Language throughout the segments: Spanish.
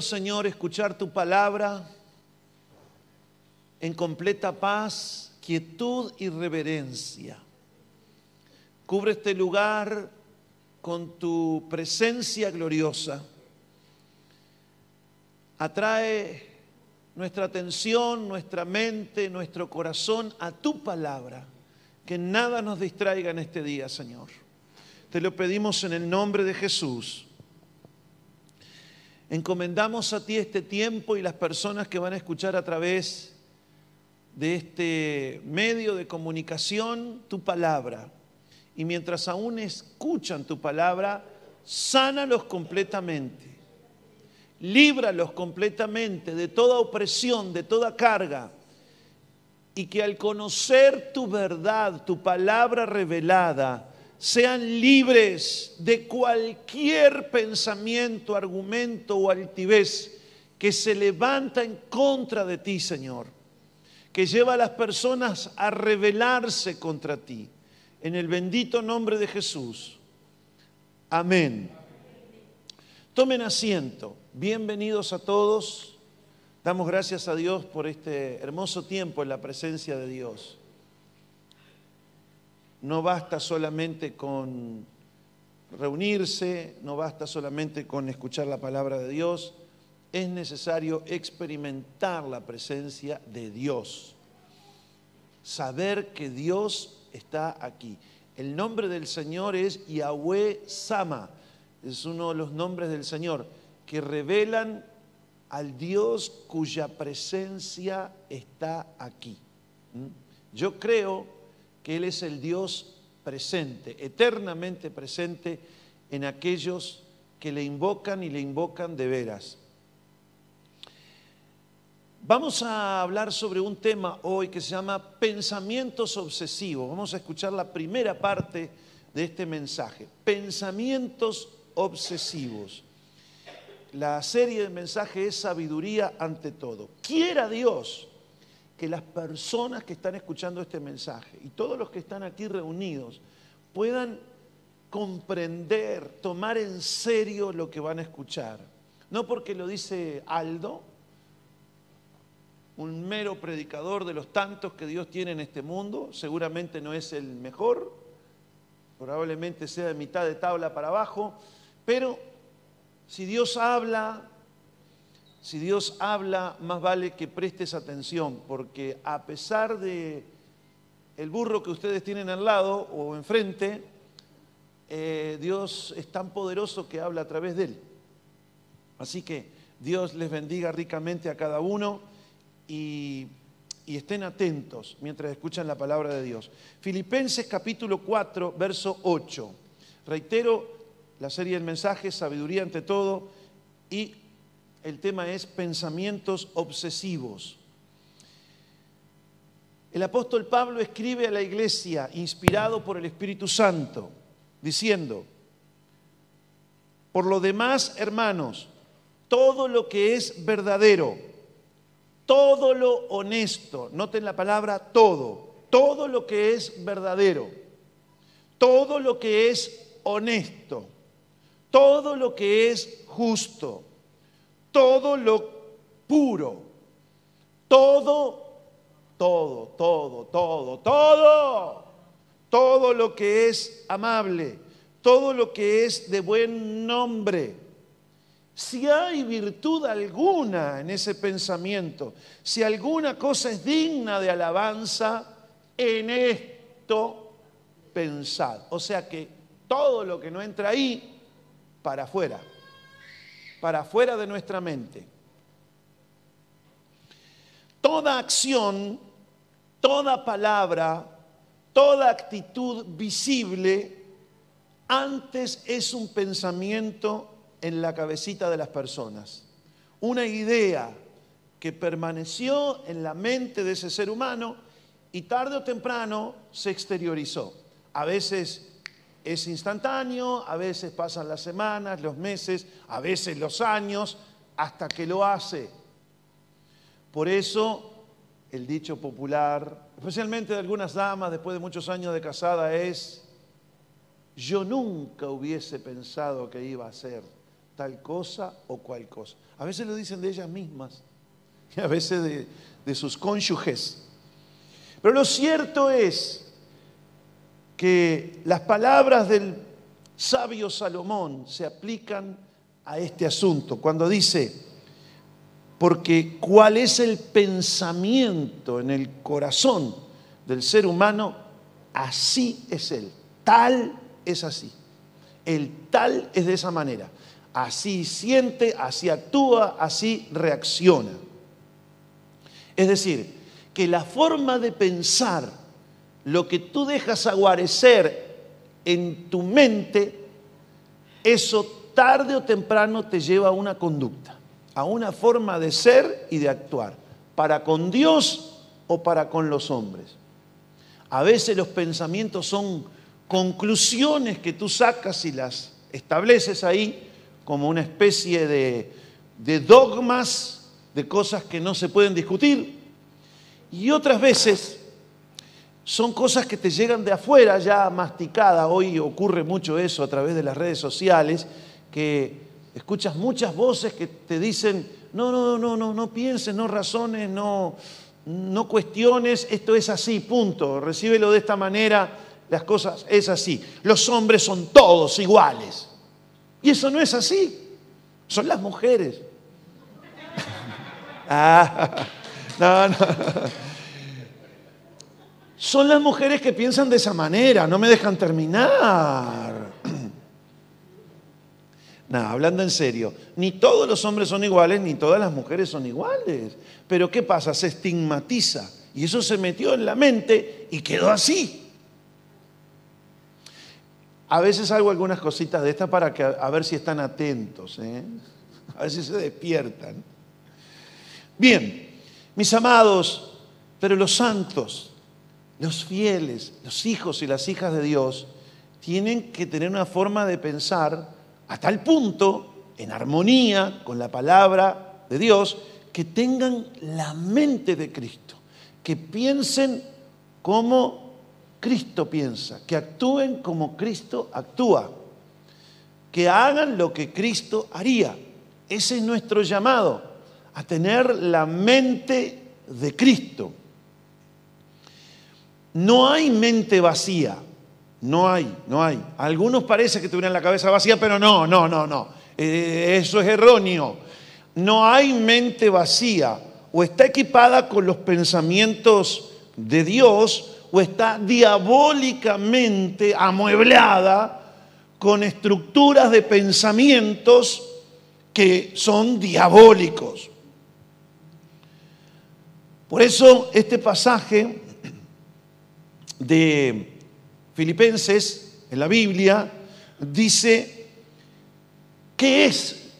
Señor, escuchar tu palabra en completa paz, quietud y reverencia. Cubre este lugar con tu presencia gloriosa. Atrae nuestra atención, nuestra mente, nuestro corazón a tu palabra. Que nada nos distraiga en este día, Señor. Te lo pedimos en el nombre de Jesús. Encomendamos a ti este tiempo y las personas que van a escuchar a través de este medio de comunicación tu palabra. Y mientras aún escuchan tu palabra, sánalos completamente líbralos completamente de toda opresión, de toda carga, y que al conocer tu verdad, tu palabra revelada, sean libres de cualquier pensamiento, argumento o altivez que se levanta en contra de ti, Señor, que lleva a las personas a rebelarse contra ti. En el bendito nombre de Jesús. Amén. Tomen asiento. Bienvenidos a todos. Damos gracias a Dios por este hermoso tiempo en la presencia de Dios. No basta solamente con reunirse, no basta solamente con escuchar la palabra de Dios, es necesario experimentar la presencia de Dios. Saber que Dios está aquí. El nombre del Señor es Yahweh Sama es uno de los nombres del Señor, que revelan al Dios cuya presencia está aquí. ¿Mm? Yo creo Él es el Dios presente, eternamente presente en aquellos que le invocan y le invocan de veras. Vamos a hablar sobre un tema hoy que se llama pensamientos obsesivos. Vamos a escuchar la primera parte de este mensaje. Pensamientos obsesivos. La serie de mensajes es sabiduría ante todo. Quiera Dios que las personas que están escuchando este mensaje y todos los que están aquí reunidos puedan comprender, tomar en serio lo que van a escuchar. No porque lo dice Aldo, un mero predicador de los tantos que Dios tiene en este mundo, seguramente no es el mejor, probablemente sea de mitad de tabla para abajo, pero si Dios habla, si Dios habla, más vale que prestes atención, porque a pesar de el burro que ustedes tienen al lado o enfrente, eh, Dios es tan poderoso que habla a través de él. Así que Dios les bendiga ricamente a cada uno y, y estén atentos mientras escuchan la palabra de Dios. Filipenses capítulo 4, verso 8. Reitero, la serie del mensaje, sabiduría ante todo, y el tema es pensamientos obsesivos. El apóstol Pablo escribe a la iglesia, inspirado por el Espíritu Santo, diciendo, por lo demás, hermanos, todo lo que es verdadero, todo lo honesto, noten la palabra todo, todo lo que es verdadero, todo lo que es honesto, todo lo que es justo, todo lo puro, todo, todo, todo, todo, todo, todo lo que es amable, todo lo que es de buen nombre. Si hay virtud alguna en ese pensamiento, si alguna cosa es digna de alabanza, en esto pensad. O sea que todo lo que no entra ahí para afuera, para afuera de nuestra mente. Toda acción, toda palabra, toda actitud visible, antes es un pensamiento en la cabecita de las personas, una idea que permaneció en la mente de ese ser humano y tarde o temprano se exteriorizó. A veces es instantáneo, a veces pasan las semanas, los meses, a veces los años, hasta que lo hace. Por eso el dicho popular, especialmente de algunas damas después de muchos años de casada, es, yo nunca hubiese pensado que iba a ser tal cosa o cual cosa. A veces lo dicen de ellas mismas y a veces de, de sus cónyuges. Pero lo cierto es que las palabras del sabio Salomón se aplican a este asunto. Cuando dice, porque cuál es el pensamiento en el corazón del ser humano, así es él, tal es así. El tal es de esa manera. Así siente, así actúa, así reacciona. Es decir, que la forma de pensar, lo que tú dejas aguarecer en tu mente, eso tarde o temprano te lleva a una conducta, a una forma de ser y de actuar, para con Dios o para con los hombres. A veces los pensamientos son conclusiones que tú sacas y las estableces ahí como una especie de, dogmas, de cosas que no se pueden discutir. Y otras veces son cosas que te llegan de afuera ya masticadas. Hoy ocurre mucho eso a través de las redes sociales que escuchas muchas voces que te dicen, no, no, no, no, no pienses, no razones, no, no cuestiones, esto es así, punto, recíbelo de esta manera, las cosas es así. Los hombres son todos iguales. Y eso no es así, son las mujeres. ah, no, no. Son las mujeres que piensan de esa manera, no me dejan terminar. Nada, hablando en serio, ni todos los hombres son iguales, ni todas las mujeres son iguales. Pero ¿qué pasa? Se estigmatiza. Y eso se metió en la mente y quedó así. A veces hago algunas cositas de estas para que, a ver si están atentos, ¿eh? a ver si se despiertan. Bien, mis amados, pero los santos, los fieles, los hijos y las hijas de Dios, tienen que tener una forma de pensar a tal punto, en armonía con la palabra de Dios, que tengan la mente de Cristo, que piensen como Cristo piensa, que actúen como Cristo actúa, que hagan lo que Cristo haría. Ese es nuestro llamado, a tener la mente de Cristo. No hay mente vacía. No hay, no hay. algunos parece que tuvieran la cabeza vacía, pero no, no, no, no. Eh, eso es erróneo. No hay mente vacía. O está equipada con los pensamientos de Dios o está diabólicamente amueblada con estructuras de pensamientos que son diabólicos. Por eso este pasaje de Filipenses, en la Biblia, dice, ¿qué es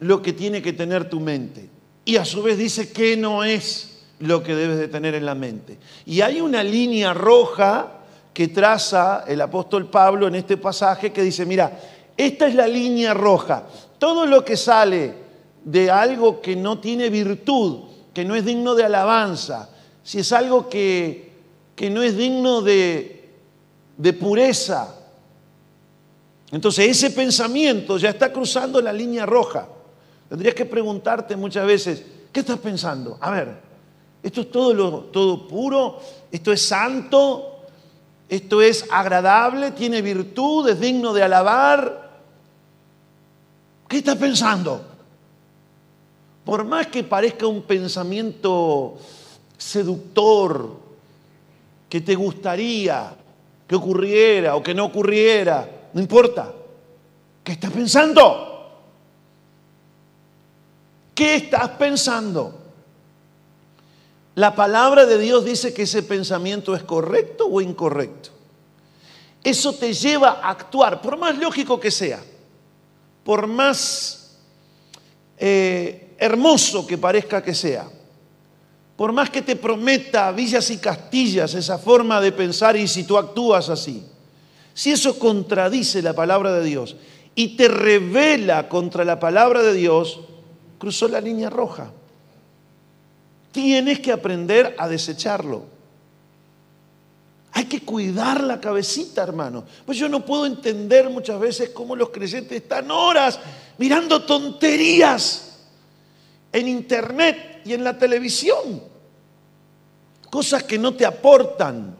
lo que tiene que tener tu mente? Y a su vez dice, ¿qué no es lo que debes de tener en la mente? Y hay una línea roja que traza el apóstol Pablo en este pasaje que dice, mira, esta es la línea roja. Todo lo que sale de algo que no tiene virtud, que no es digno de alabanza, si es algo que, que no es digno de, de pureza. Entonces ese pensamiento ya está cruzando la línea roja. Tendrías que preguntarte muchas veces, ¿qué estás pensando? A ver, esto es todo, lo, todo puro, esto es santo, esto es agradable, tiene virtud, es digno de alabar. ¿Qué estás pensando? Por más que parezca un pensamiento seductor, que te gustaría, que ocurriera o que no ocurriera, no importa. ¿Qué estás pensando? ¿Qué estás pensando? La palabra de Dios dice que ese pensamiento es correcto o incorrecto. Eso te lleva a actuar, por más lógico que sea, por más eh, hermoso que parezca que sea por más que te prometa villas y castillas esa forma de pensar y si tú actúas así, si eso contradice la palabra de Dios y te revela contra la palabra de Dios, cruzó la línea roja. Tienes que aprender a desecharlo. Hay que cuidar la cabecita, hermano. Pues yo no puedo entender muchas veces cómo los creyentes están horas mirando tonterías en internet y en la televisión. Cosas que no te aportan.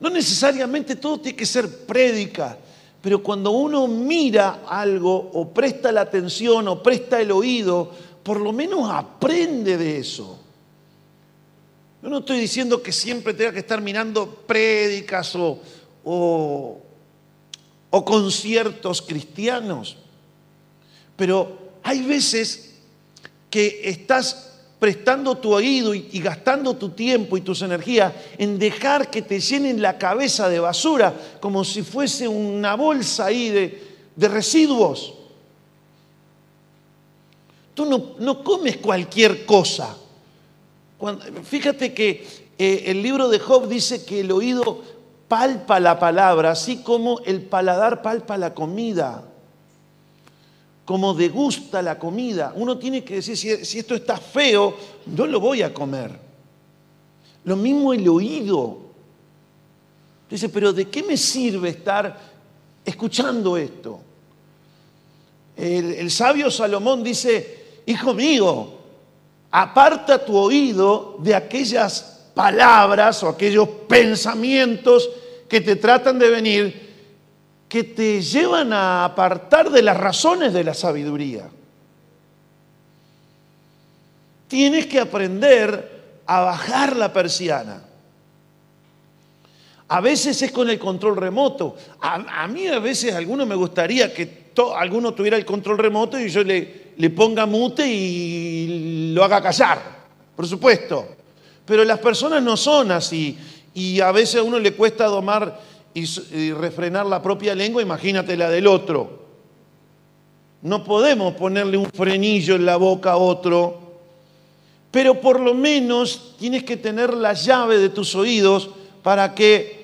No necesariamente todo tiene que ser prédica, pero cuando uno mira algo o presta la atención o presta el oído, por lo menos aprende de eso. Yo no estoy diciendo que siempre tenga que estar mirando prédicas o, o, conciertos cristianos, pero hay veces que estás prestando tu oído y, gastando tu tiempo y tus energías en dejar que te llenen la cabeza de basura como si fuese una bolsa ahí de, de residuos. Tú no, no, comes cualquier cosa fíjate que eh, el libro de Job dice que el oído palpa la palabra, así como el paladar palpa la comida, como degusta la comida. Uno tiene que decir, si, esto está feo, no lo voy a comer. Lo mismo el oído. Dice, pero ¿de qué me sirve estar escuchando esto? El sabio Salomón dice, hijo mío, aparta tu oído de aquellas palabras o aquellos pensamientos que te tratan de venir, que te llevan a apartar de las razones de la sabiduría. Tienes que aprender a bajar la persiana. A veces es con el control remoto. A, mí a veces a alguno me gustaría que alguno tuviera el control remoto y yo le, le ponga mute y lo haga callar, por supuesto. Pero las personas no son así y a veces a uno le cuesta domar y, refrenar la propia lengua, imagínate la del otro. No podemos ponerle un frenillo en la boca a otro, pero por lo menos tienes que tener la llave de tus oídos para que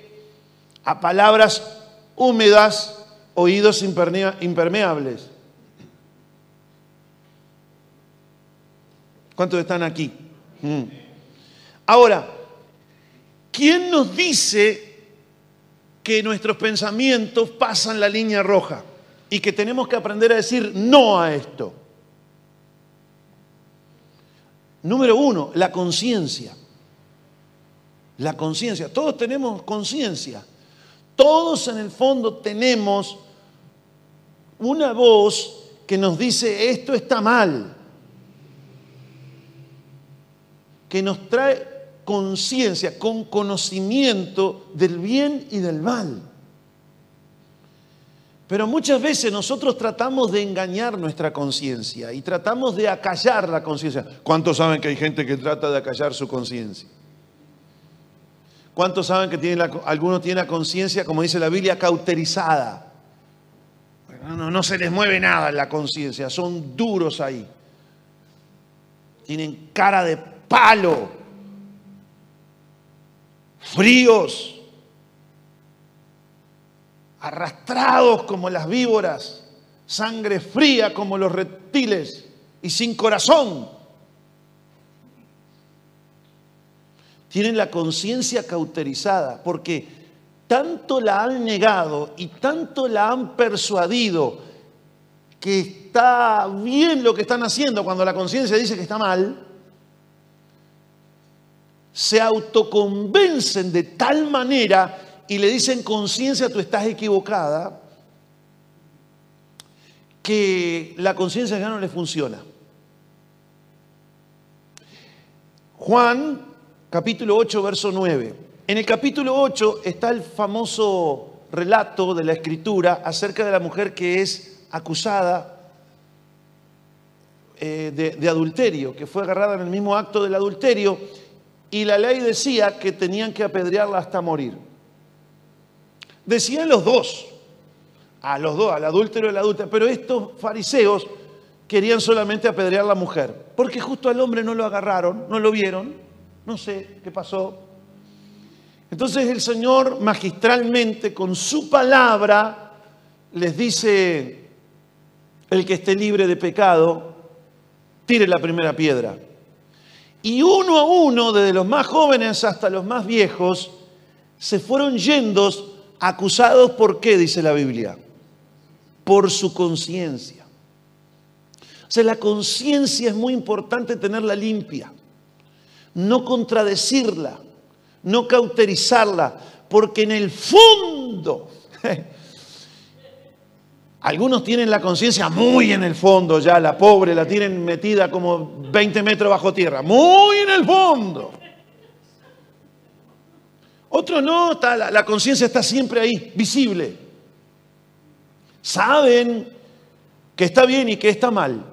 a palabras húmedas, oídos impermeables. ¿Cuántos están aquí? Mm. Ahora, ¿quién nos dice que nuestros pensamientos pasan la línea roja y que tenemos que aprender a decir no a esto? Número uno, la conciencia. La conciencia. Todos tenemos conciencia. Todos en el fondo tenemos una voz que nos dice esto está mal. que nos trae conciencia, con conocimiento del bien y del mal. Pero muchas veces nosotros tratamos de engañar nuestra conciencia y tratamos de acallar la conciencia. ¿Cuántos saben que hay gente que trata de acallar su conciencia? ¿Cuántos saben que algunos tienen la conciencia, como dice la Biblia, cauterizada? No, no se les mueve nada en la conciencia, son duros ahí. Tienen cara de palo, fríos, arrastrados como las víboras, sangre fría como los reptiles y sin corazón. Tienen la conciencia cauterizada porque tanto la han negado y tanto la han persuadido que está bien lo que están haciendo cuando la conciencia dice que está mal, se autoconvencen de tal manera y le dicen conciencia, tú estás equivocada, que la conciencia ya no le funciona. Juan, capítulo 8, verso 9. En el capítulo 8 está el famoso relato de la escritura acerca de la mujer que es acusada eh, de, de adulterio, que fue agarrada en el mismo acto del adulterio y la ley decía que tenían que apedrearla hasta morir. Decían los dos, a los dos, al adúltero y la adulta, pero estos fariseos querían solamente apedrear a la mujer, porque justo al hombre no lo agarraron, no lo vieron, no sé qué pasó. Entonces el Señor magistralmente con su palabra les dice, el que esté libre de pecado, tire la primera piedra. Y uno a uno, desde los más jóvenes hasta los más viejos, se fueron yendo acusados por qué, dice la Biblia, por su conciencia. O sea, la conciencia es muy importante tenerla limpia, no contradecirla, no cauterizarla, porque en el fondo, algunos tienen la conciencia muy en el fondo ya, la pobre la tienen metida como 20 metros bajo tierra, muy en el fondo. Otros no, la, la conciencia está siempre ahí, visible. Saben que está bien y que está mal.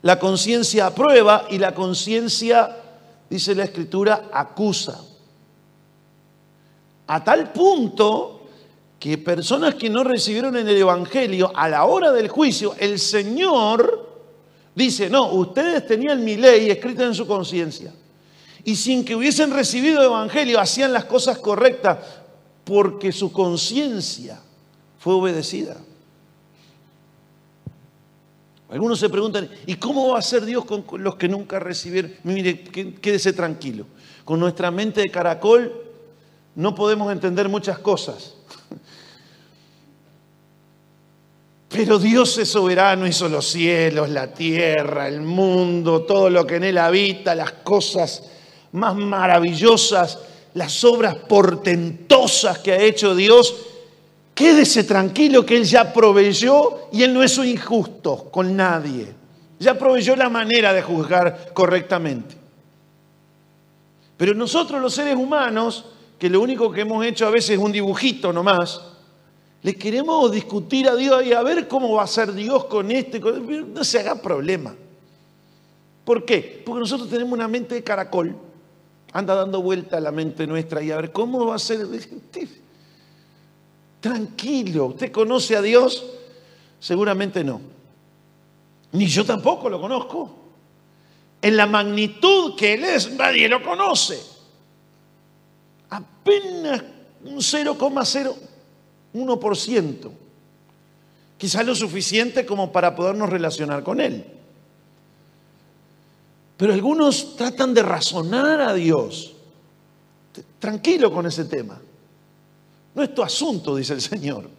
La conciencia aprueba y la conciencia, dice la escritura, acusa. A tal punto que personas que no recibieron en el Evangelio, a la hora del juicio, el Señor dice, no, ustedes tenían mi ley escrita en su conciencia. Y sin que hubiesen recibido el Evangelio, hacían las cosas correctas porque su conciencia fue obedecida. Algunos se preguntan, ¿y cómo va a ser Dios con los que nunca recibieron? Mire, quédese tranquilo. Con nuestra mente de caracol no podemos entender muchas cosas. Pero Dios es soberano, hizo los cielos, la tierra, el mundo, todo lo que en él habita, las cosas más maravillosas, las obras portentosas que ha hecho Dios Quédese tranquilo que Él ya proveyó y Él no es injusto con nadie. Ya proveyó la manera de juzgar correctamente. Pero nosotros los seres humanos, que lo único que hemos hecho a veces es un dibujito nomás, le queremos discutir a Dios y a ver cómo va a ser Dios con este. No se haga problema. ¿Por qué? Porque nosotros tenemos una mente de caracol. Anda dando vuelta a la mente nuestra y a ver cómo va a ser. Tranquilo, ¿usted conoce a Dios? Seguramente no. Ni yo tampoco lo conozco. En la magnitud que Él es, nadie lo conoce. Apenas un 0,01%. Quizás lo suficiente como para podernos relacionar con Él. Pero algunos tratan de razonar a Dios. Tranquilo con ese tema. No es tu asunto, dice el Señor.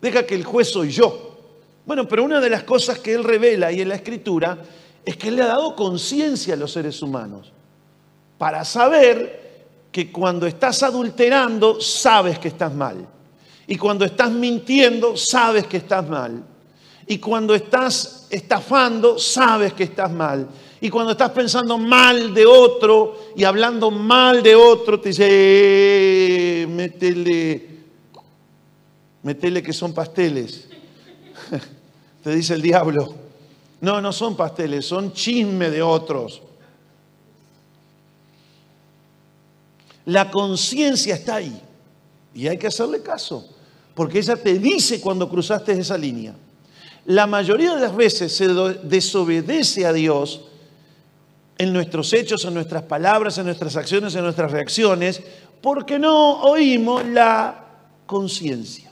Deja que el juez soy yo. Bueno, pero una de las cosas que Él revela ahí en la Escritura es que Él le ha dado conciencia a los seres humanos para saber que cuando estás adulterando, sabes que estás mal. Y cuando estás mintiendo, sabes que estás mal. Y cuando estás estafando, sabes que estás mal. Y cuando estás pensando mal de otro y hablando mal de otro, te dice, eh, métele, métele que son pasteles. te dice el diablo. No, no son pasteles, son chisme de otros. La conciencia está ahí y hay que hacerle caso, porque ella te dice cuando cruzaste esa línea. La mayoría de las veces se desobedece a Dios en nuestros hechos, en nuestras palabras, en nuestras acciones, en nuestras reacciones, porque no oímos la conciencia.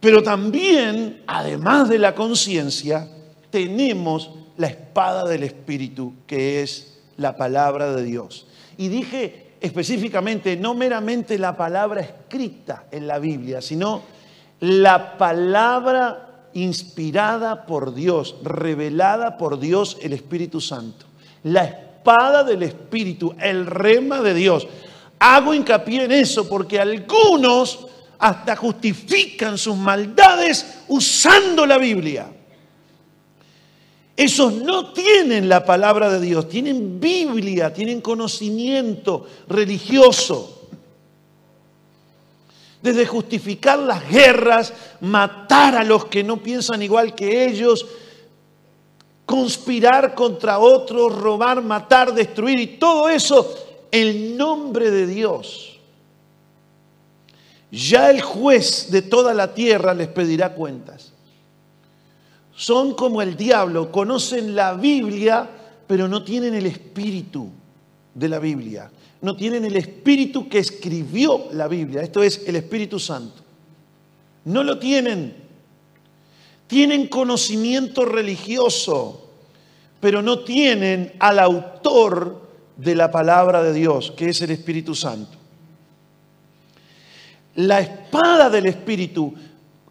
Pero también, además de la conciencia, tenemos la espada del Espíritu, que es la palabra de Dios. Y dije específicamente, no meramente la palabra escrita en la Biblia, sino la palabra inspirada por Dios, revelada por Dios el Espíritu Santo. La espada del Espíritu, el rema de Dios. Hago hincapié en eso porque algunos hasta justifican sus maldades usando la Biblia. Esos no tienen la palabra de Dios, tienen Biblia, tienen conocimiento religioso desde justificar las guerras, matar a los que no piensan igual que ellos, conspirar contra otros, robar, matar, destruir y todo eso en nombre de Dios. Ya el juez de toda la tierra les pedirá cuentas. Son como el diablo, conocen la Biblia, pero no tienen el espíritu de la Biblia no tienen el espíritu que escribió la Biblia, esto es el Espíritu Santo. No lo tienen. Tienen conocimiento religioso, pero no tienen al autor de la palabra de Dios, que es el Espíritu Santo. La espada del Espíritu,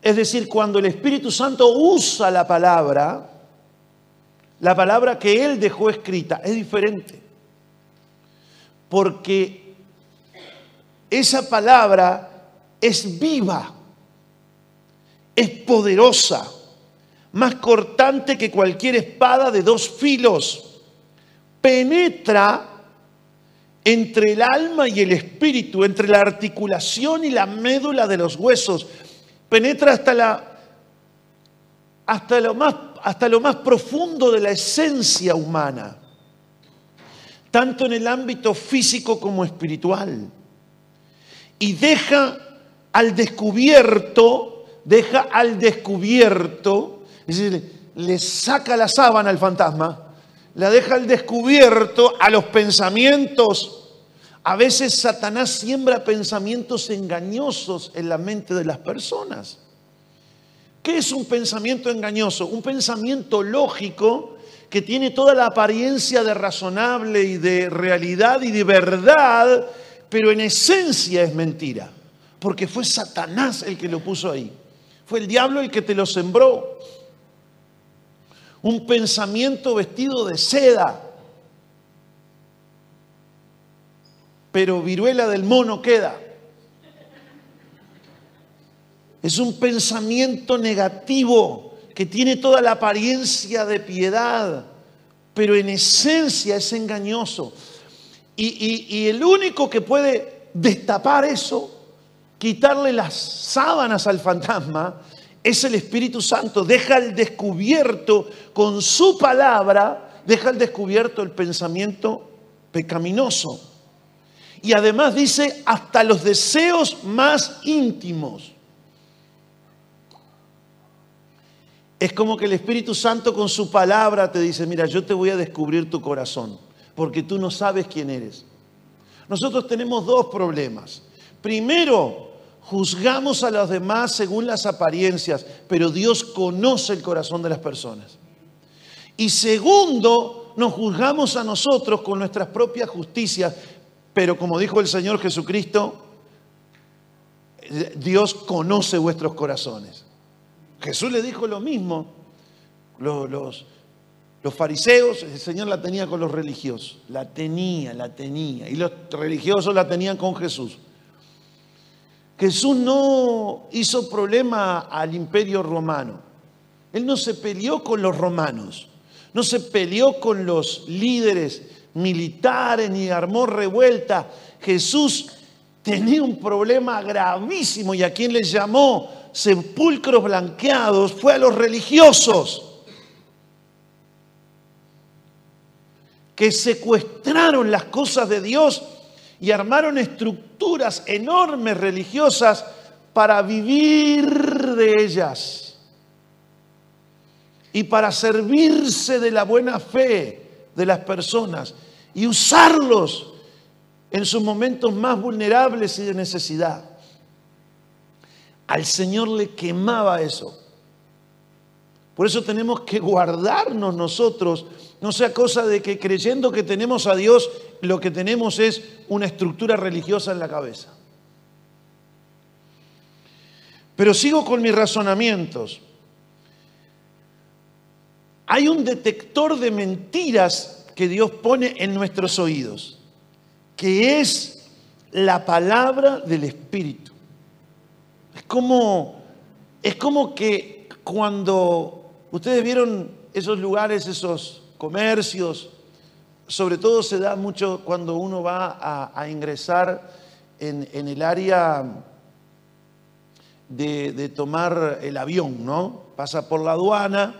es decir, cuando el Espíritu Santo usa la palabra, la palabra que Él dejó escrita, es diferente. Porque esa palabra es viva, es poderosa, más cortante que cualquier espada de dos filos. Penetra entre el alma y el espíritu, entre la articulación y la médula de los huesos. Penetra hasta, la, hasta, lo, más, hasta lo más profundo de la esencia humana, tanto en el ámbito físico como espiritual. Y deja al descubierto, deja al descubierto, es decir, le saca la sábana al fantasma, la deja al descubierto a los pensamientos. A veces Satanás siembra pensamientos engañosos en la mente de las personas. ¿Qué es un pensamiento engañoso? Un pensamiento lógico que tiene toda la apariencia de razonable y de realidad y de verdad, pero en esencia es mentira porque fue Satanás el que lo puso ahí. Fue el diablo el que te lo sembró. Un pensamiento vestido de seda. Pero viruela del mono queda. Es un pensamiento negativo que tiene toda la apariencia de piedad, pero en esencia es engañoso. Y, y el único que puede destapar eso quitarle las sábanas al fantasma es el Espíritu Santo. Deja al descubierto con su palabra, deja al descubierto el pensamiento pecaminoso. Y además dice hasta los deseos más íntimos. Es como que el Espíritu Santo con su palabra te dice, mira, yo te voy a descubrir tu corazón, porque tú no sabes quién eres. Nosotros tenemos dos problemas. Primero, Juzgamos a los demás según las apariencias, pero Dios conoce el corazón de las personas. Y segundo, nos juzgamos a nosotros con nuestras propias justicias, pero como dijo el Señor Jesucristo, Dios conoce vuestros corazones. Jesús le dijo lo mismo. Los, fariseos, el Señor la tenía con los religiosos. La tenía, la tenía. Y los religiosos la tenían con Jesús. Jesús no hizo problema al imperio romano. Él no se peleó con los romanos, no se peleó con los líderes militares ni armó revuelta. Jesús tenía un problema gravísimo y a quien le llamó sepulcros blanqueados fue a los religiosos que secuestraron las cosas de Dios y armaron estructuras enormes religiosas para vivir de ellas y para servirse de la buena fe de las personas y usarlos en sus momentos más vulnerables y de necesidad. Al Señor le quemaba eso. Por eso tenemos que guardarnos nosotros, no sea cosa de que creyendo que tenemos a Dios, lo que tenemos es una estructura religiosa en la cabeza. Pero sigo con mis razonamientos. Hay un detector de mentiras que Dios pone en nuestros oídos, que es la palabra del Espíritu. Es como, es como que cuando Ustedes vieron esos lugares, esos comercios, sobre todo se da mucho cuando uno va a, ingresar en, el área de, tomar el avión, ¿no? Pasa por la aduana,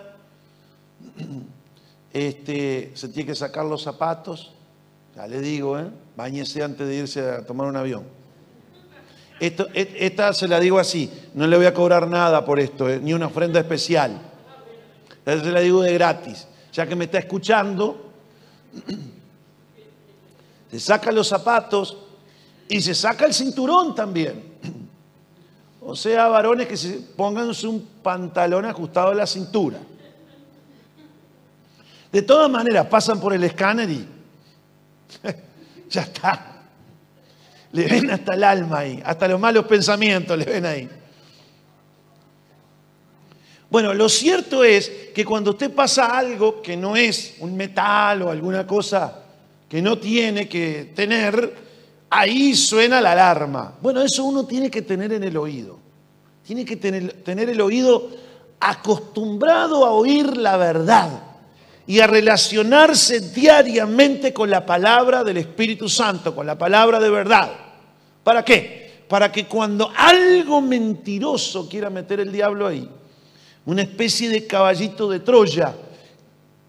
este, se tiene que sacar los zapatos, ya le digo, ¿eh? Báñese antes de irse a tomar un avión. Esto, e, esta se la digo así, no le voy a cobrar nada por esto, ¿eh? ni una ofrenda especial. Eso se la digo de gratis. Ya que me está escuchando, se saca los zapatos y se saca el cinturón también. O sea, varones que se pongan un pantalón ajustado a la cintura. De todas maneras, pasan por el escáner y ya está. Le ven hasta el alma ahí, hasta los malos pensamientos le ven ahí. Bueno, lo cierto es que cuando usted pasa algo que no es un metal o alguna cosa que no tiene que tener, ahí suena la alarma. Bueno, eso uno tiene que tener en el oído. Tiene que tener, tener el oído acostumbrado a oír la verdad y a relacionarse diariamente con la palabra del Espíritu Santo, con la palabra de verdad. ¿Para qué? Para que cuando algo mentiroso quiera meter el diablo ahí, una especie de caballito de Troya,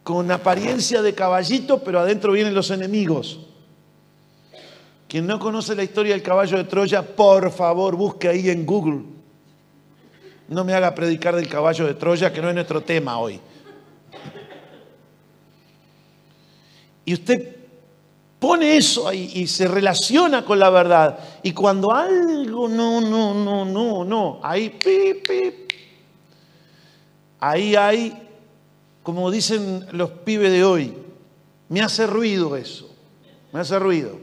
con apariencia de caballito, pero adentro vienen los enemigos. Quien no conoce la historia del caballo de Troya, por favor, busque ahí en Google. No me haga predicar del caballo de Troya, que no es nuestro tema hoy. Y usted pone eso ahí y se relaciona con la verdad. Y cuando algo no, no, no, no, no, ahí, pip, pip, ahí hay como dicen los pibes de hoy, me hace ruido eso, me hace ruido.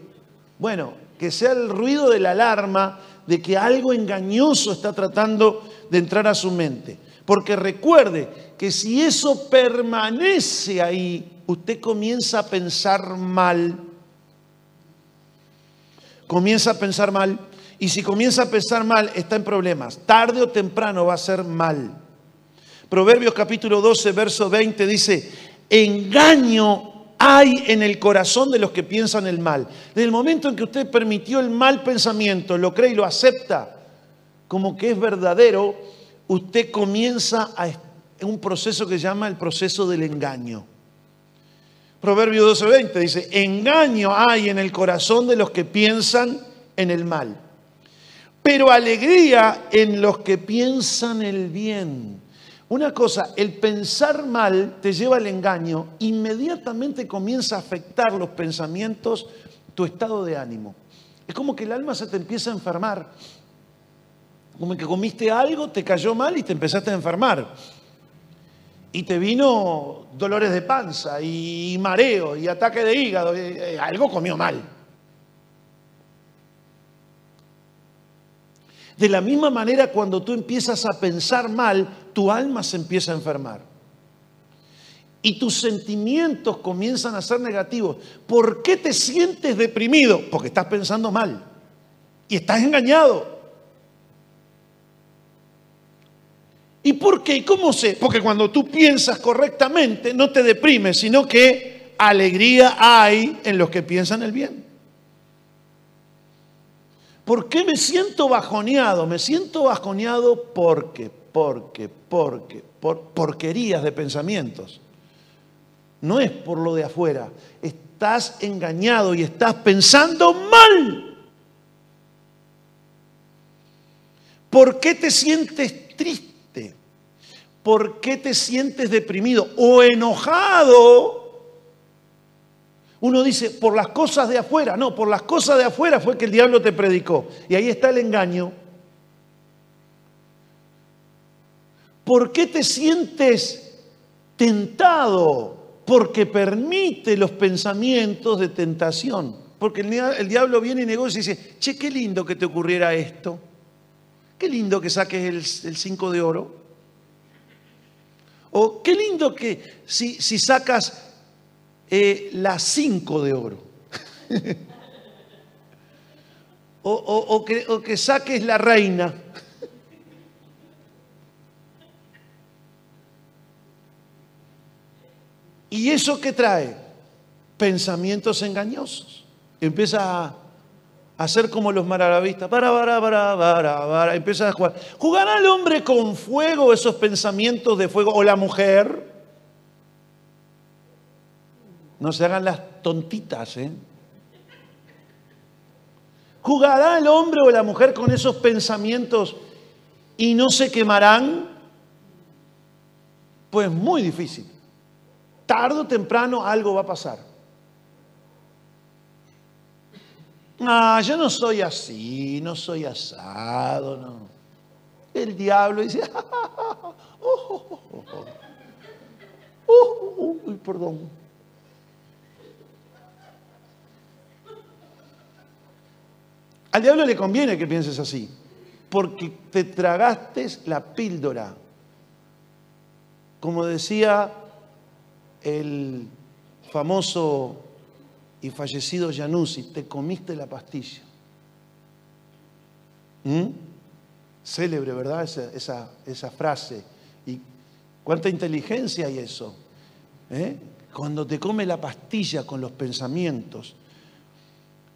Bueno, que sea el ruido de la alarma de que algo engañoso está tratando de entrar a su mente. Porque recuerde que si eso permanece ahí, usted comienza a pensar mal. Comienza a pensar mal. Y si comienza a pensar mal, está en problemas. Tarde o temprano va a ser mal. Proverbios capítulo 12, verso 20 dice, engaño hay en el corazón de los que piensan el mal. Desde el momento en que usted permitió el mal pensamiento, lo cree y lo acepta como que es verdadero, usted comienza a un proceso que se llama el proceso del engaño. Proverbio 12:20 dice, engaño hay en el corazón de los que piensan en el mal, pero alegría en los que piensan el bien. Una cosa, el pensar mal te lleva al engaño, inmediatamente comienza a afectar los pensamientos, tu estado de ánimo. Es como que el alma se te empieza a enfermar. Como que comiste algo, te cayó mal y te empezaste a enfermar. Y te vino dolores de panza y mareo y ataque de hígado. Eh, algo comió mal. De la misma manera, cuando tú empiezas a pensar mal, tu alma se empieza a enfermar. Y tus sentimientos comienzan a ser negativos. ¿Por qué te sientes deprimido? Porque estás pensando mal. Y estás engañado. ¿Y por qué? ¿Y cómo sé? Porque cuando tú piensas correctamente, no te deprimes, sino que alegría hay en los que piensan el bien. ¿Por qué me siento bajoneado? Me siento bajoneado porque, porque, porque, por porquerías de pensamientos. No es por lo de afuera. Estás engañado y estás pensando mal. ¿Por qué te sientes triste? ¿Por qué te sientes deprimido o enojado? Uno dice, por las cosas de afuera. No, por las cosas de afuera fue que el diablo te predicó. Y ahí está el engaño. ¿Por qué te sientes tentado? Porque permite los pensamientos de tentación. Porque el, diablo viene y negocia y dice, che, qué lindo que te ocurriera esto. Qué lindo que saques el, cinco de oro. O qué lindo que si, si sacas eh, las cinco de oro. o, que, o que saques la reina. ¿Y eso qué trae? Pensamientos engañosos. Empieza a hacer como los maravistas. Para, para, para, para, para. Empieza a jugar. ¿Jugará el hombre con fuego esos pensamientos de fuego? ¿O la mujer? No se hagan las tontitas, ¿eh? ¿Jugará el hombre o la mujer con esos pensamientos y no se quemarán? Pues muy difícil. Tardo o temprano algo va a pasar. Ah, yo no soy así, no soy asado, no. El diablo dice, oh, oh, oh, perdón. Al diablo le conviene que pienses así, porque te tragaste la píldora. Como decía el famoso y fallecido Januzzi, te comiste la pastilla. ¿Mm? Célebre, ¿verdad? Esa, esa, frase. Y cuánta inteligencia hay eso. ¿eh? Cuando te come la pastilla con los pensamientos.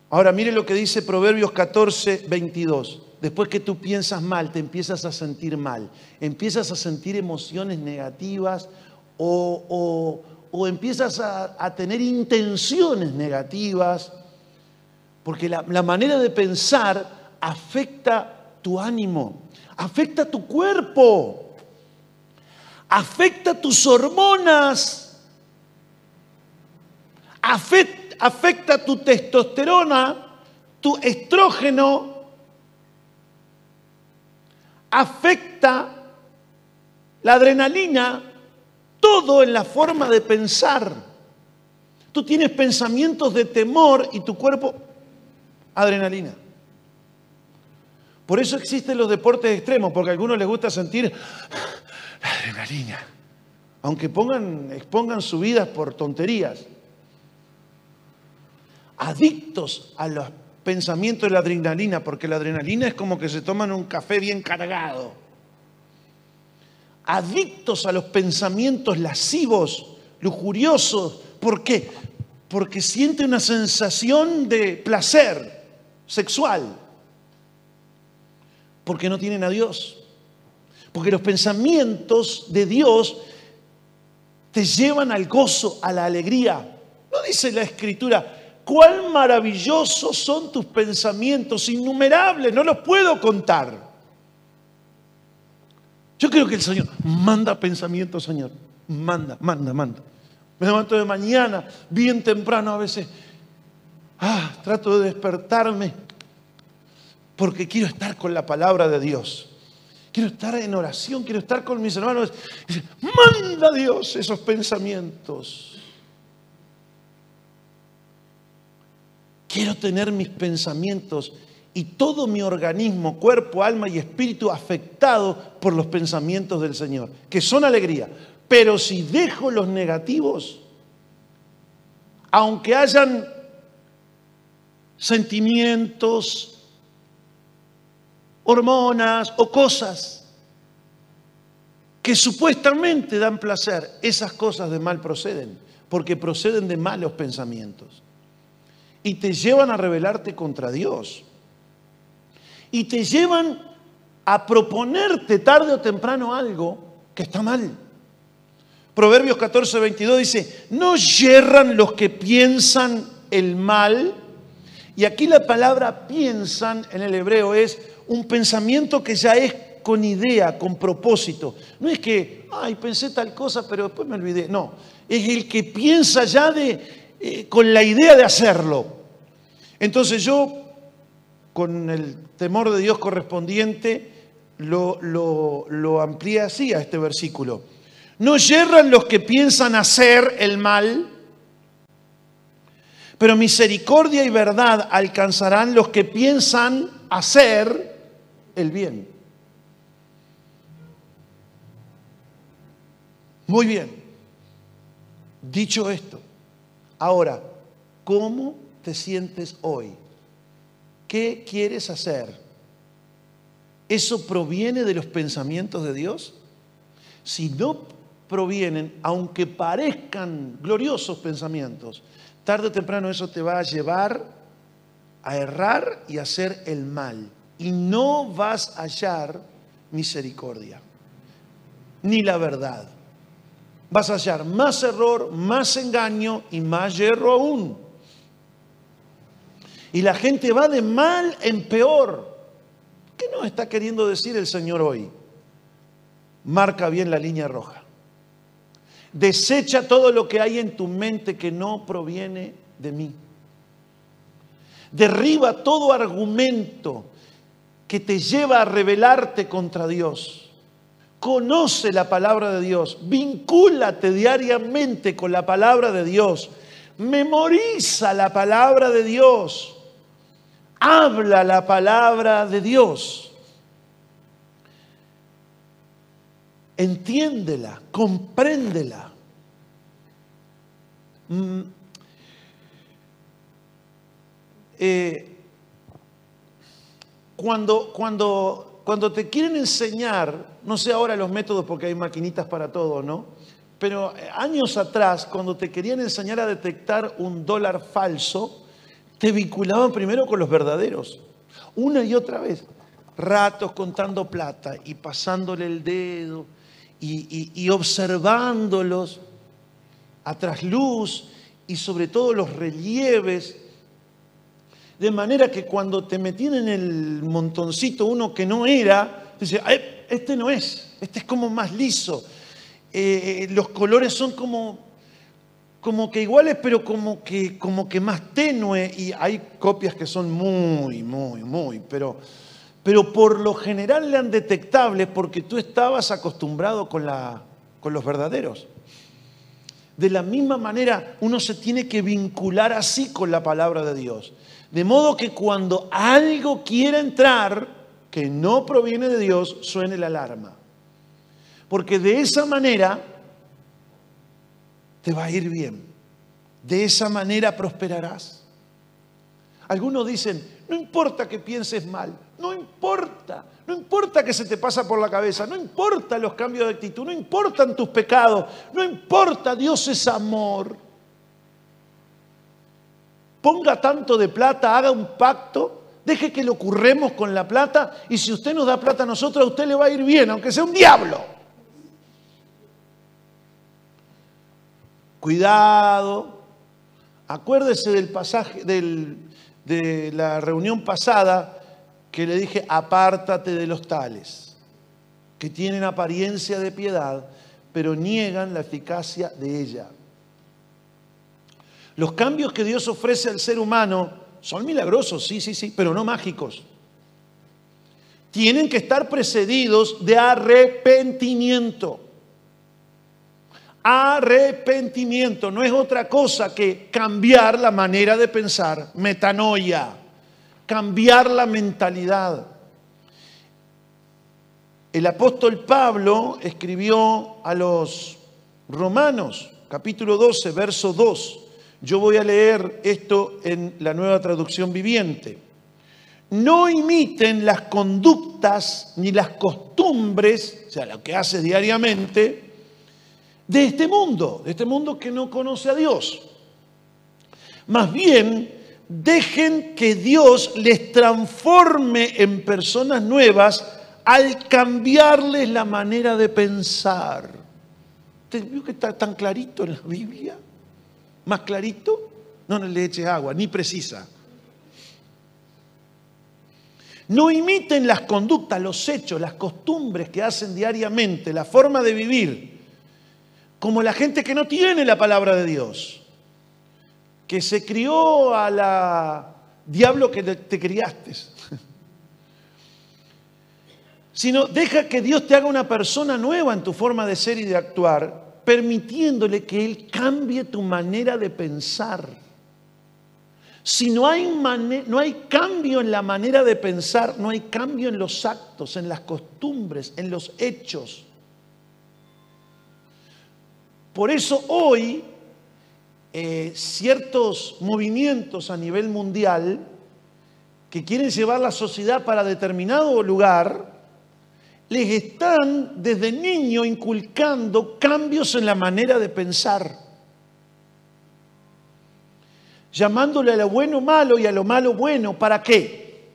Ahora mire lo que dice Proverbios 14, 22. Después que tú piensas mal, te empiezas a sentir mal. Empiezas a sentir emociones negativas o, empiezas a, tener intenciones negativas. Porque la, manera de pensar afecta tu ánimo, afecta tu cuerpo, afecta tus hormonas, afecta tu testosterona, tu estrógeno, afecta la adrenalina, todo en la forma de pensar. Tú tienes pensamientos de temor y tu cuerpo, adrenalina. Por eso existen los deportes extremos, porque a algunos les gusta sentir la adrenalina. Aunque pongan, expongan su vida por tonterías adictos a los pensamientos de la adrenalina, porque la adrenalina es como que se toman un café bien cargado. Adictos a los pensamientos lascivos, lujuriosos. ¿Por qué? Porque siente una sensación de placer sexual. Porque no tienen a Dios. Porque los pensamientos de Dios te llevan al gozo, a la alegría. No dice la escritura, cuán maravillosos son tus pensamientos, innumerables, no los puedo contar. Yo creo que el Señor manda pensamientos, Señor. Manda, manda, manda. Me levanto de mañana, bien temprano a veces. Ah, trato de despertarme porque quiero estar con la palabra de Dios. Quiero estar en oración, quiero estar con mis hermanos. Manda Dios esos pensamientos. Quiero tener mis pensamientos y todo mi organismo, cuerpo, alma y espíritu afectado por los pensamientos del Señor, que son alegría. Pero si dejo los negativos, aunque hayan sentimientos, hormonas o cosas que supuestamente dan placer, esas cosas de mal proceden, porque proceden de malos pensamientos y te llevan a rebelarte contra Dios. Y te llevan a proponerte tarde o temprano algo que está mal. Proverbios 14, 22 dice, no yerran los que piensan el mal. Y aquí la palabra piensan en el hebreo es un pensamiento que ya es con idea, con propósito. No es que, ay, pensé tal cosa, pero después me olvidé. No, es el que piensa ya de, eh, con la idea de hacerlo. Entonces yo, con el temor de Dios correspondiente, lo, lo amplié así a este versículo. No yerran los que piensan hacer el mal, pero misericordia y verdad alcanzarán los que piensan hacer el bien. Muy bien. Dicho esto, Ahora, ¿cómo te sientes hoy? ¿Qué quieres hacer? ¿Eso proviene de los pensamientos de Dios? Si no provienen, aunque parezcan gloriosos pensamientos, tarde o temprano eso te va a llevar a errar y a hacer el mal. Y no vas a hallar misericordia, ni la verdad vas a hallar más error, más engaño y más hierro aún. Y la gente va de mal en peor. ¿Qué nos está queriendo decir el Señor hoy? Marca bien la línea roja. Desecha todo lo que hay en tu mente que no proviene de mí. Derriba todo argumento que te lleva a rebelarte contra Dios. Conoce la palabra de Dios, vincúlate diariamente con la palabra de Dios, memoriza la palabra de Dios, habla la palabra de Dios. Entiéndela, compréndela. Mm. Eh, cuando, cuando, cuando te quieren enseñar, no sé ahora los métodos porque hay maquinitas para todo, ¿no? Pero eh, años atrás, cuando te querían enseñar a detectar un dólar falso, te vinculaban primero con los verdaderos. Una y otra vez. Ratos contando plata y pasándole el dedo y, observándolos a trasluz y sobre todo los relieves. De manera que cuando te metían en el montoncito uno que no era, dice, este no es, este es como más liso. Eh, los colores son como, como que iguales, pero como que, como que más tenue. Y hay copias que son muy, muy, muy, pero, pero por lo general eran detectables porque tú estabas acostumbrado con, la, con los verdaderos. De la misma manera, uno se tiene que vincular así con la palabra de Dios. De modo que cuando algo quiera entrar que no proviene de Dios, suene la alarma. Porque de esa manera te va a ir bien. De esa manera prosperarás. Algunos dicen, no importa que pienses mal, no importa, no importa que se te pasa por la cabeza, no importa los cambios de actitud, no importan tus pecados, no importa, Dios es amor. Ponga tanto de plata, haga un pacto, deje que lo curremos con la plata y si usted nos da plata a nosotros, a usted le va a ir bien, aunque sea un diablo. Cuidado, acuérdese del pasaje de la reunión pasada que le dije, apártate de los tales, que tienen apariencia de piedad, pero niegan la eficacia de ella. Los cambios que Dios ofrece al ser humano son milagrosos, sí, sí, sí, pero no mágicos. Tienen que estar precedidos de arrepentimiento. Arrepentimiento no es otra cosa que cambiar la manera de pensar, metanoia cambiar la mentalidad. El apóstol Pablo escribió a los romanos, capítulo 12, verso 2. Yo voy a leer esto en la nueva traducción viviente. No imiten las conductas ni las costumbres, o sea, lo que haces diariamente, de este mundo, de este mundo que no conoce a Dios. Más bien, dejen que Dios les transforme en personas nuevas al cambiarles la manera de pensar. ¿Te vio que está tan clarito en la Biblia? ¿Más clarito? No, le eches agua, ni precisa. No imiten las conductas, los hechos, las costumbres que hacen diariamente, la forma de vivir, como la gente que no tiene la palabra de Dios que se crió a la diablo que te criaste. Sino deja que Dios te haga una persona nueva en tu forma de ser y de actuar, permitiéndole que Él cambie tu manera de pensar. Si no hay, no hay cambio en la manera de pensar, no hay cambio en los actos, en las costumbres, en los hechos. Por eso hoy eh, ciertos movimientos a nivel mundial que quieren llevar la sociedad para determinado lugar, les están desde niño inculcando cambios en la manera de pensar, llamándole a lo bueno malo y a lo malo bueno. ¿Para qué?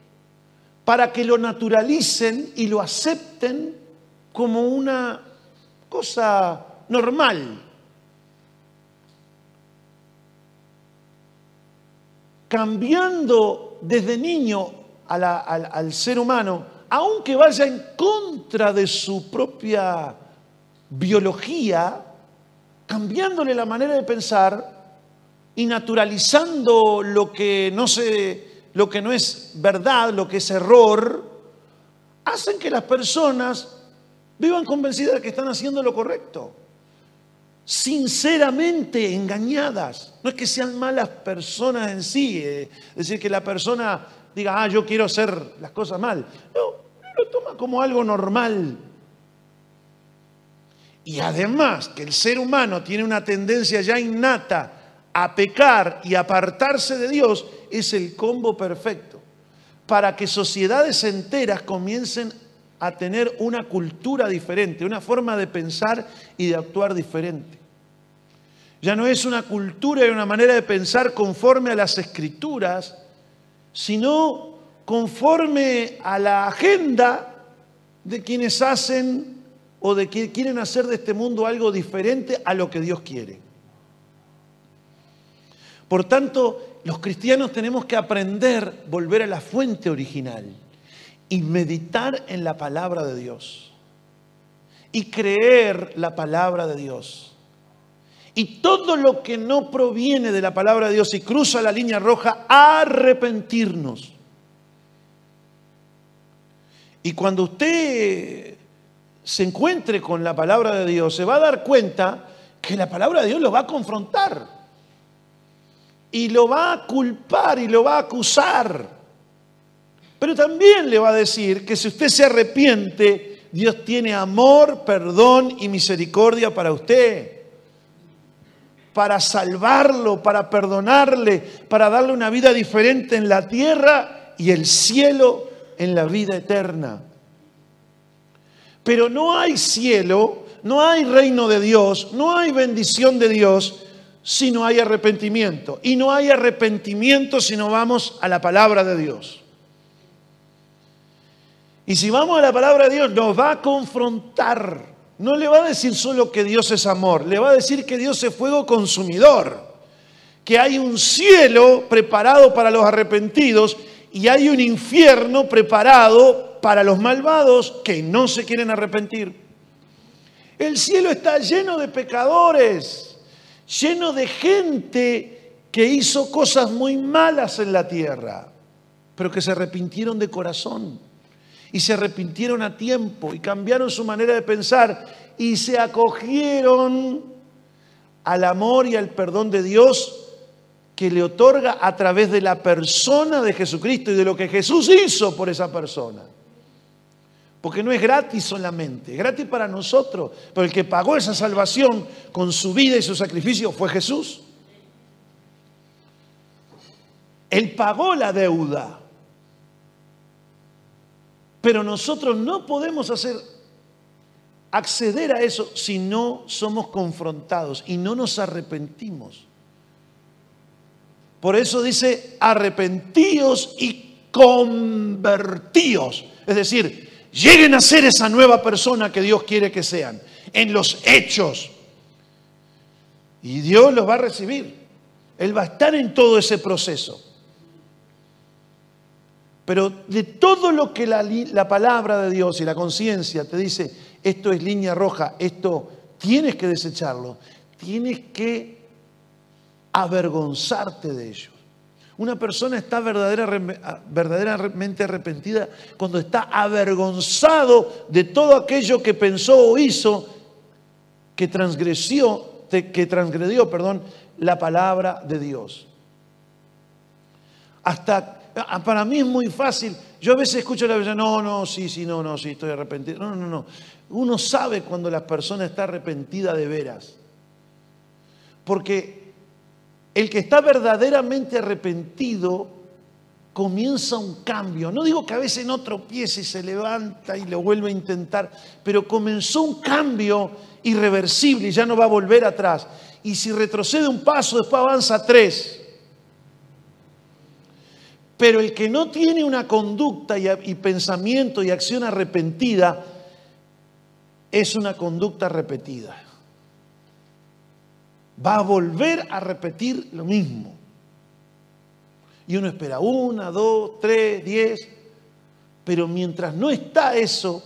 Para que lo naturalicen y lo acepten como una cosa normal. Cambiando desde niño al, ser humano, aunque vaya en contra de su propia biología, cambiándole la manera de pensar y naturalizando lo que no lo que no es verdad, lo que es error, hacen que las personas vivan convencidas de que están haciendo lo correcto. Sinceramente engañadas. No es que sean malas personas en sí, eh, es decir, que la persona diga, ah, yo quiero hacer las cosas mal. No, lo toma como algo normal. Y además que el ser humano tiene una tendencia ya innata a pecar y apartarse de Dios, es el combo perfecto para que sociedades enteras comiencen a tener una cultura diferente, una forma de pensar y de actuar diferente. Ya no es una cultura y una manera de pensar conforme a las escrituras, sino conforme a la agenda de quienes hacen o de quienes quieren hacer de este mundo algo diferente a lo que Dios quiere. Por tanto, los cristianos tenemos que aprender a volver a la fuente original y meditar en la palabra de Dios y creer la palabra de Dios. Y todo lo que no proviene de la palabra de Dios y cruza la línea roja, arrepentirnos. Y cuando usted se encuentre con la palabra de Dios, se va a dar cuenta que la palabra de Dios lo va a confrontar. Y lo va a culpar y lo va a acusar. Pero también le va a decir que si usted se arrepiente, Dios tiene amor, perdón y misericordia para usted. Para salvarlo, para perdonarle, para darle una vida diferente en la tierra y el cielo en la vida eterna. Pero no hay cielo, no hay reino de Dios, no hay bendición de Dios si no hay arrepentimiento. Y no hay arrepentimiento si no vamos a la palabra de Dios. Y si vamos a la palabra de Dios, nos va a confrontar. No le va a decir solo que Dios es amor, le va a decir que Dios es fuego consumidor, que hay un cielo preparado para los arrepentidos y hay un infierno preparado para los malvados que no se quieren arrepentir. El cielo está lleno de pecadores, lleno de gente que hizo cosas muy malas en la tierra, pero que se arrepintieron de corazón y se arrepintieron a tiempo y cambiaron su manera de pensar y se acogieron al amor y al perdón de Dios que le otorga a través de la persona de Jesucristo y de lo que Jesús hizo por esa persona. Porque no es gratis solamente, es gratis para nosotros, pero el que pagó esa salvación con su vida y su sacrificio fue Jesús. Él pagó la deuda. Pero nosotros no podemos hacer acceder a eso si no somos confrontados y no nos arrepentimos. Por eso dice arrepentíos y convertíos. Es decir, lleguen a ser esa nueva persona que Dios quiere que sean, en los hechos. Y Dios los va a recibir. Él va a estar en todo ese proceso. Pero de todo lo que la, palabra de Dios y la conciencia te dice, esto es línea roja, esto tienes que desecharlo, tienes que avergonzarte de ellos. Una persona está verdaderamente arrepentida cuando está avergonzado de todo aquello que pensó o hizo que transgredió, que transgredió, perdón, la palabra de Dios. Hasta para mí es muy fácil. Yo a veces escucho la persona, no, no, sí, sí, no, no, sí, estoy arrepentido. No, no, no. Uno sabe cuando la persona está arrepentida de veras. Porque el que está verdaderamente arrepentido comienza un cambio. No digo que a veces no tropiece y se levanta y lo vuelve a intentar, pero comenzó un cambio irreversible y ya no va a volver atrás. Y si retrocede un paso, después avanza tres. Pero el que no tiene una conducta y, pensamiento y acción arrepentida es una conducta repetida. Va a volver a repetir lo mismo. Y uno espera una, dos, tres, diez. Pero mientras no está eso,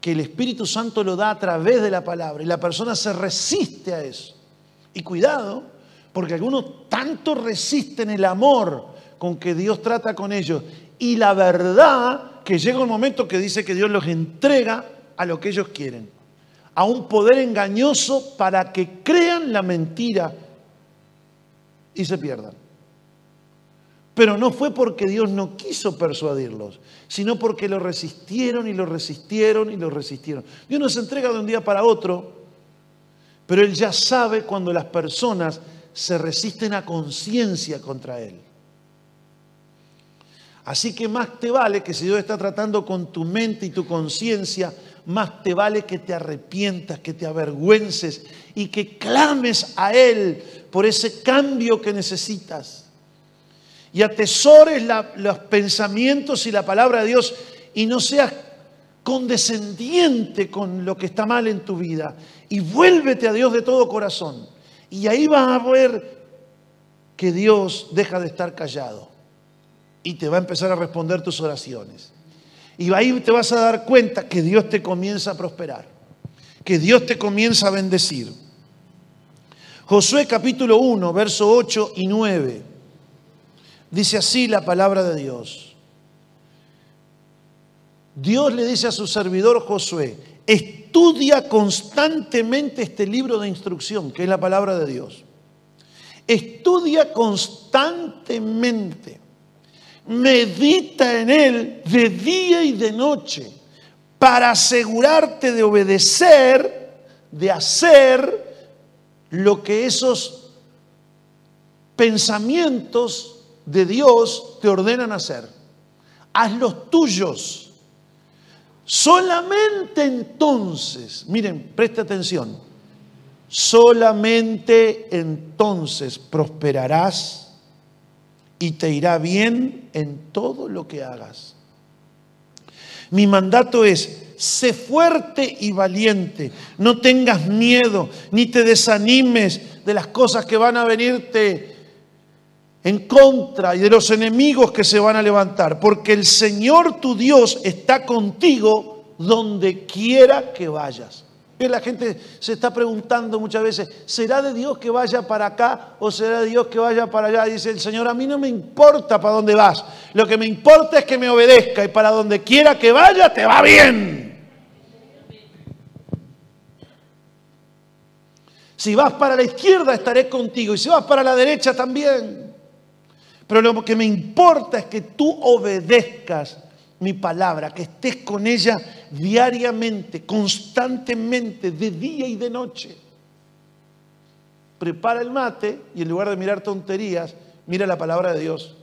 que el Espíritu Santo lo da a través de la palabra y la persona se resiste a eso. Y cuidado, porque algunos tanto resisten el amor con que Dios trata con ellos y la verdad que llega un momento que dice que Dios los entrega a lo que ellos quieren. a un poder engañoso para que crean la mentira y se pierdan. Pero no fue porque Dios no quiso persuadirlos, sino porque lo resistieron y lo resistieron y lo resistieron. Dios no se entrega de un día para otro, pero Él ya sabe cuando las personas se resisten a conciencia contra Él. Así que más te vale que si Dios está tratando con tu mente y tu conciencia, más te vale que te arrepientas, que te avergüences y que clames a Él por ese cambio que necesitas. Y atesores los pensamientos y la palabra de Dios y no seas condescendiente con lo que está mal en tu vida. Y vuélvete a Dios de todo corazón. Y ahí vas a ver que Dios deja de estar callado y te va a empezar a responder tus oraciones. Y ahí te vas a dar cuenta que Dios te comienza a prosperar, que Dios te comienza a bendecir. Josué capítulo 1, verso 8 y 9. Dice así la palabra de Dios. Dios le dice a su servidor Josué, estudia constantemente este libro de instrucción, que es la palabra de Dios. Estudia constantemente medita en él de día y de noche para asegurarte de obedecer, de hacer lo que esos pensamientos de Dios te ordenan hacer. Haz los tuyos. Solamente entonces, miren, preste atención, solamente entonces prosperarás y te irá bien en todo lo que hagas. Mi mandato es, sé fuerte y valiente, no tengas miedo, ni te desanimes de las cosas que van a venirte en contra y de los enemigos que se van a levantar, porque el Señor tu Dios está contigo donde quiera que vayas. La gente se está preguntando muchas veces, ¿será de Dios que vaya para acá o será de Dios que vaya para allá? Dice el Señor, a mí no me importa para dónde vas, lo que me importa es que me obedezca y para donde quiera que vaya te va bien. Si vas para la izquierda estaré contigo y si vas para la derecha también. Pero lo que me importa es que tú obedezcas mi palabra, que estés con ella diariamente, constantemente, de día y de noche. Prepara el mate y en lugar de mirar tonterías, mira la palabra de Dios.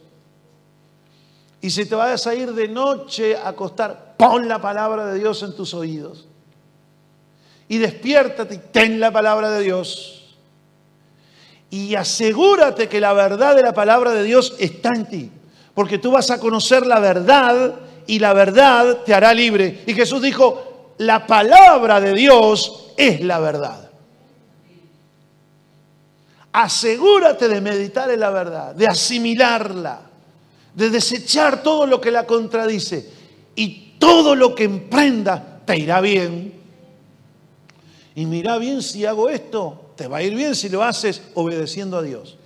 Y si te vas a ir de noche a acostar, pon la palabra de Dios en tus oídos. Y despiértate y ten la palabra de Dios. Y asegúrate que la verdad de la palabra de Dios está en ti. Porque tú vas a conocer la verdad y la verdad te hará libre. Y Jesús dijo, la palabra de Dios es la verdad. Asegúrate de meditar en la verdad, de asimilarla, de desechar todo lo que la contradice y todo lo que emprenda te irá bien. Y mira bien si hago esto, te va a ir bien si lo haces obedeciendo a Dios.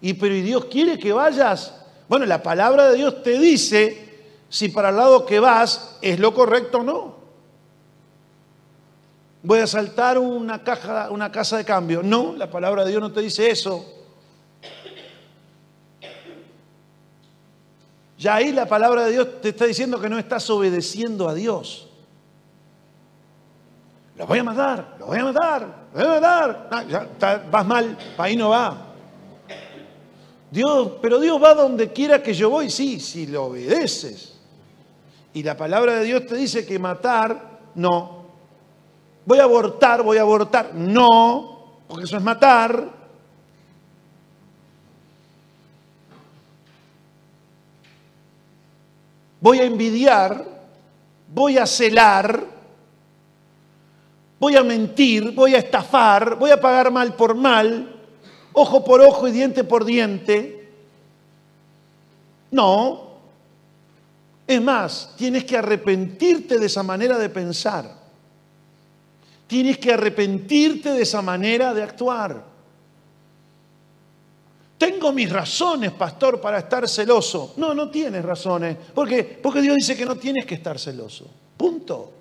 Y pero ¿y Dios quiere que vayas? Bueno, la palabra de Dios te dice si para el lado que vas es lo correcto o no. Voy a saltar una, caja, una casa de cambio. No, la palabra de Dios no te dice eso. Ya ahí la palabra de Dios te está diciendo que no estás obedeciendo a Dios. Lo voy a matar, lo voy a matar, lo voy a matar. ya, vas mal, ahí no va. Dios, pero Dios va donde quiera que yo voy, sí, si lo obedeces. Y la palabra de Dios te dice que matar, no. Voy a abortar, voy a abortar, no, porque eso es matar. Voy a envidiar, voy a celar, voy a mentir, voy a estafar, voy a pagar mal por mal, ojo por ojo y diente por diente. No, es más, tienes que arrepentirte de esa manera de pensar. Tienes que arrepentirte de esa manera de actuar. Tengo mis razones, pastor, para estar celoso. No, no tienes razones. ¿Por qué? Porque Dios dice que no tienes que estar celoso. Punto.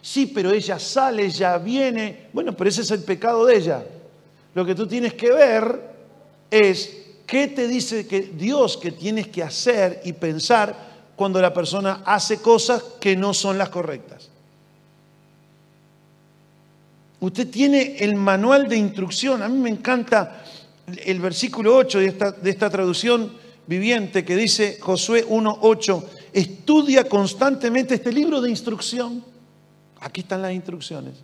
Sí, pero ella sale, ya viene. Bueno, pero ese es el pecado de ella. Lo que tú tienes que ver es qué te dice que Dios que tienes que hacer y pensar cuando la persona hace cosas que no son las correctas. Usted tiene el manual de instrucción. A mí me encanta el versículo 8 de esta, de esta traducción viviente que dice Josué 1.8, estudia constantemente este libro de instrucción. Aquí están las instrucciones.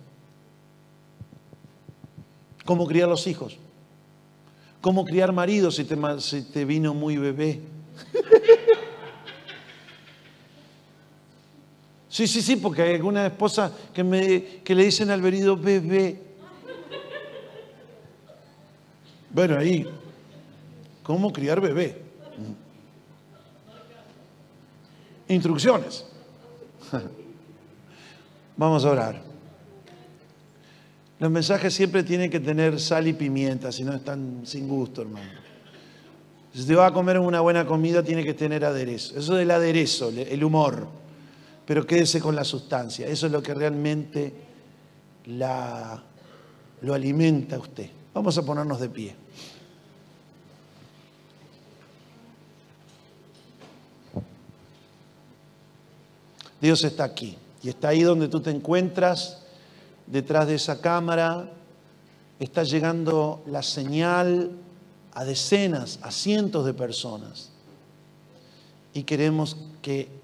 Cómo criar los hijos. Cómo criar maridos si te, si te vino muy bebé. Sí, sí, sí, porque hay alguna esposa que, me, que le dicen al marido bebé. Bueno, ahí, ¿cómo criar bebé? Instrucciones. Vamos a orar. Los mensajes siempre tienen que tener sal y pimienta, si no están sin gusto, hermano. Si te va a comer una buena comida, tiene que tener aderezo. Eso del aderezo, el humor pero quédese con la sustancia. Eso es lo que realmente la, lo alimenta a usted. Vamos a ponernos de pie. Dios está aquí y está ahí donde tú te encuentras, detrás de esa cámara. Está llegando la señal a decenas, a cientos de personas. Y queremos que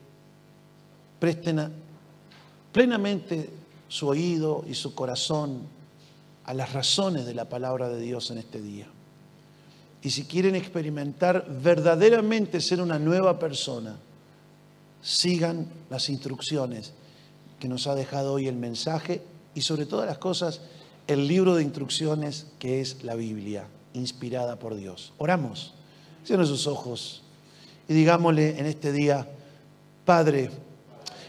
presten plenamente su oído y su corazón a las razones de la palabra de Dios en este día. Y si quieren experimentar verdaderamente ser una nueva persona, sigan las instrucciones que nos ha dejado hoy el mensaje y sobre todas las cosas el libro de instrucciones que es la Biblia, inspirada por Dios. Oramos, cierren sus ojos y digámosle en este día, Padre,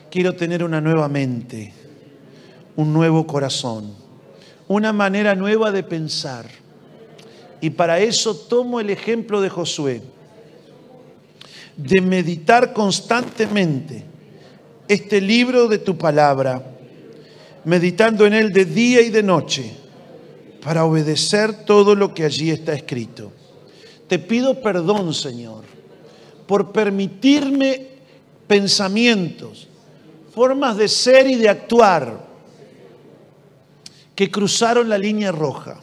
quiero tener una nueva mente, un nuevo corazón, una manera nueva de pensar. Y para eso tomo el ejemplo de Josué, de meditar constantemente este libro de tu palabra, meditando en él de día y de noche, para obedecer todo lo que allí está escrito. Te pido perdón, Señor, por permitirme pensamientos, formas de ser y de actuar que cruzaron la línea roja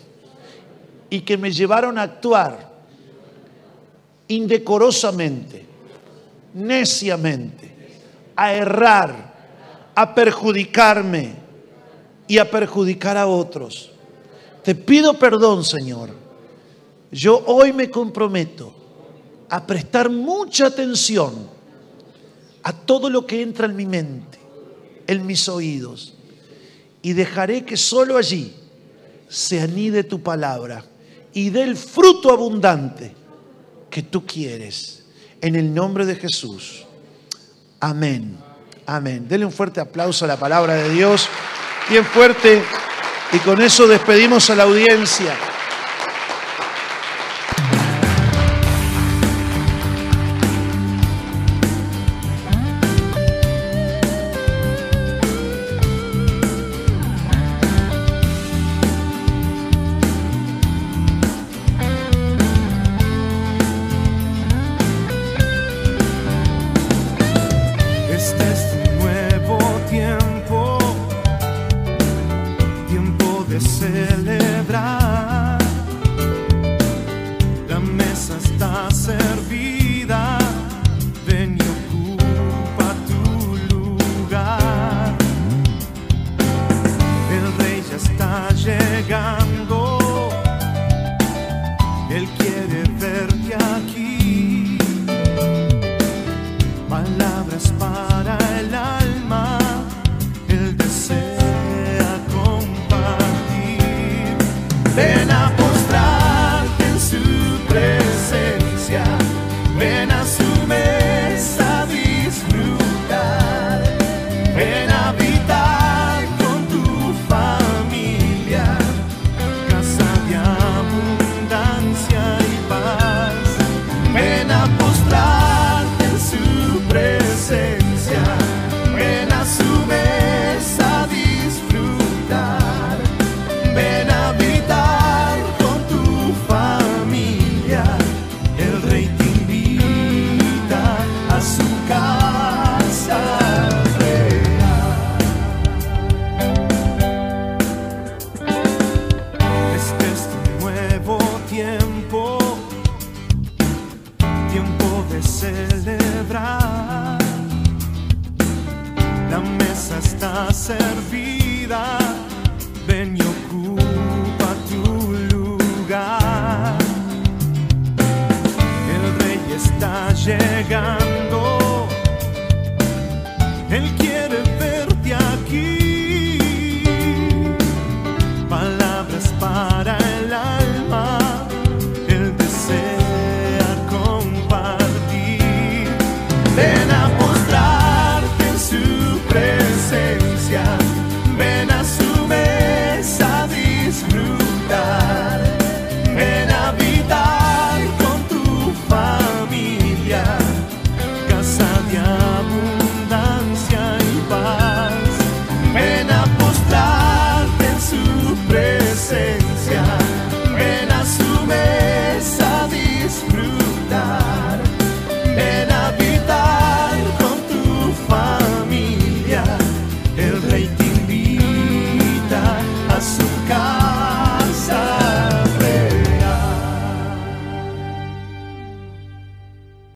y que me llevaron a actuar indecorosamente, neciamente, a errar, a perjudicarme y a perjudicar a otros. Te pido perdón, Señor. Yo hoy me comprometo a prestar mucha atención a todo lo que entra en mi mente, en mis oídos, y dejaré que solo allí se anide tu palabra y dé el fruto abundante que tú quieres. En el nombre de Jesús. Amén. Amén. Dele un fuerte aplauso a la palabra de Dios. Bien fuerte. Y con eso despedimos a la audiencia.